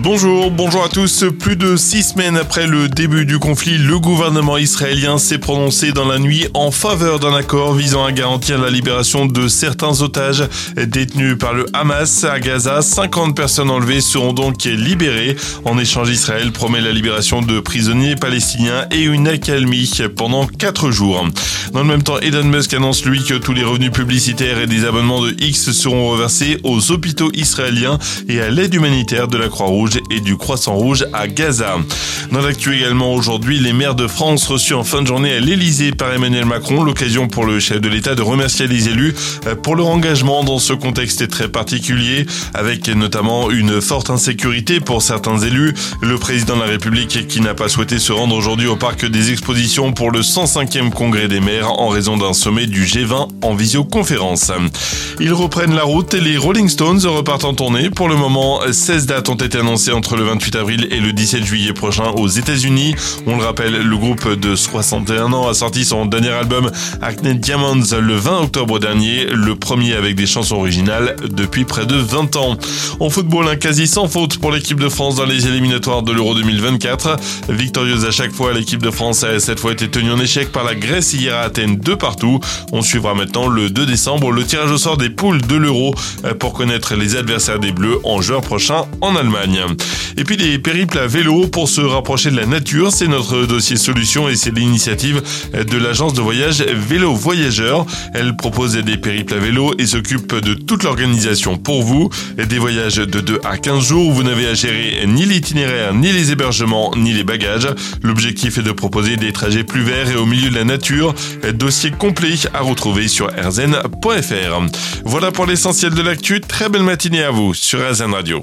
Bonjour, bonjour à tous. Plus de six semaines après le début du conflit, le gouvernement israélien s'est prononcé dans la nuit en faveur d'un accord visant à garantir la libération de certains otages détenus par le Hamas à Gaza. 50 personnes enlevées seront donc libérées. En échange, Israël promet la libération de prisonniers palestiniens et une accalmie pendant quatre jours. Dans le même temps, Elon Musk annonce lui que tous les revenus publicitaires et des abonnements de X seront reversés aux hôpitaux israéliens et à l'aide humanitaire de la Croix-Rouge et du Croissant Rouge à Gaza. Dans l'actu également aujourd'hui, les maires de France reçus en fin de journée à l'Elysée par Emmanuel Macron, l'occasion pour le chef de l'État de remercier les élus euh, pour leur engagement dans ce contexte très particulier, avec notamment une forte insécurité pour certains élus. Le président de la République qui n'a pas souhaité se rendre aujourd'hui au parc des expositions pour le 105e congrès des maires en raison d'un sommet du G20 en visioconférence. Ils reprennent la route et les Rolling Stones repartent en tournée. Pour le moment, 16 dates ont été annoncées entre le 28 avril et le 17 juillet prochain aux États-Unis. On le rappelle, le groupe de 61 ans a sorti son dernier album Acne Diamonds le 20 octobre dernier, le premier avec des chansons originales depuis près de 20 ans. En football, un quasi sans faute pour l'équipe de France dans les éliminatoires de l'Euro 2024. Victorieuse à chaque fois, l'équipe de France a cette fois été tenue en échec par la Grèce hier à Athènes de partout. On suivra maintenant le 2 décembre le tirage au sort des poules de l'Euro pour connaître les adversaires des Bleus en juin prochain en Allemagne. Et puis des périples à vélo pour se rapprocher de la nature, c'est notre dossier solution et c'est l'initiative de l'agence de voyage Vélo Voyageurs. Elle propose des périples à vélo et s'occupe de toute l'organisation pour vous. Des voyages de 2 à 15 jours où vous n'avez à gérer ni l'itinéraire, ni les hébergements, ni les bagages. L'objectif est de proposer des trajets plus verts et au milieu de la nature. Dossier complet à retrouver sur rzn.fr. Voilà pour l'essentiel de l'actu. Très belle matinée à vous sur RZN Radio